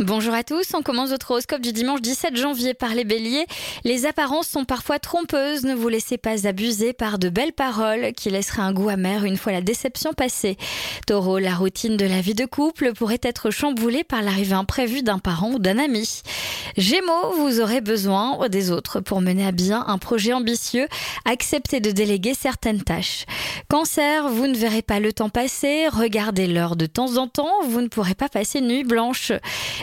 Bonjour à tous, on commence votre horoscope du dimanche 17 janvier par les béliers. Les apparences sont parfois trompeuses, ne vous laissez pas abuser par de belles paroles qui laisseraient un goût amer une fois la déception passée. Taureau, la routine de la vie de couple pourrait être chamboulée par l'arrivée imprévue d'un parent ou d'un ami. Gémeaux, vous aurez besoin des autres pour mener à bien un projet ambitieux, acceptez de déléguer certaines tâches. Cancer, vous ne verrez pas le temps passer, regardez l'heure de temps en temps, vous ne pourrez pas passer une nuit blanche.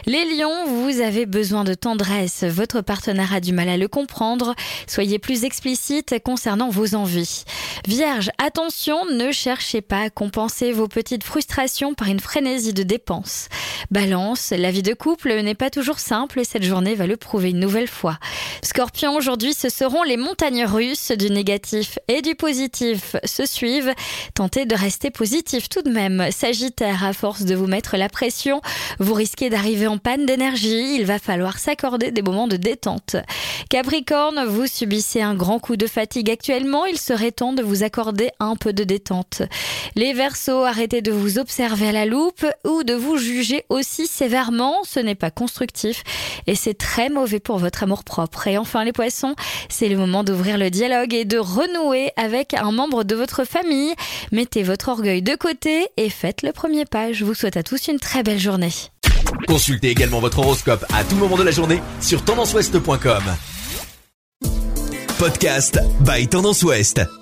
Les lions, vous avez besoin de tendresse. Votre partenaire a du mal à le comprendre. Soyez plus explicite concernant vos envies. Vierge, attention, ne cherchez pas à compenser vos petites frustrations par une frénésie de dépenses. Balance, la vie de couple n'est pas toujours simple et cette journée va le prouver une nouvelle fois. Scorpion, aujourd'hui, ce seront les montagnes russes du négatif et du positif se suivent. Tentez de rester positif tout de même. Sagittaire, à force de vous mettre la pression, vous risquez d'arriver en panne d'énergie. Il va falloir s'accorder des moments de détente. Capricorne, vous subissez un grand coup de fatigue actuellement. Il serait temps de vous accorder un peu de détente. Les Verseaux, arrêtez de vous observer à la loupe ou de vous juger aussi sévèrement. Ce n'est pas constructif et c'est très mauvais pour votre amour propre. Et enfin, les poissons, c'est le moment d'ouvrir le dialogue et de renouer avec un membre de votre famille. Mettez votre orgueil de côté et faites le premier pas. Je vous souhaite à tous une très belle journée. Consultez également votre horoscope à tout moment de la journée sur tendanceouest.com. Podcast by Tendance Ouest.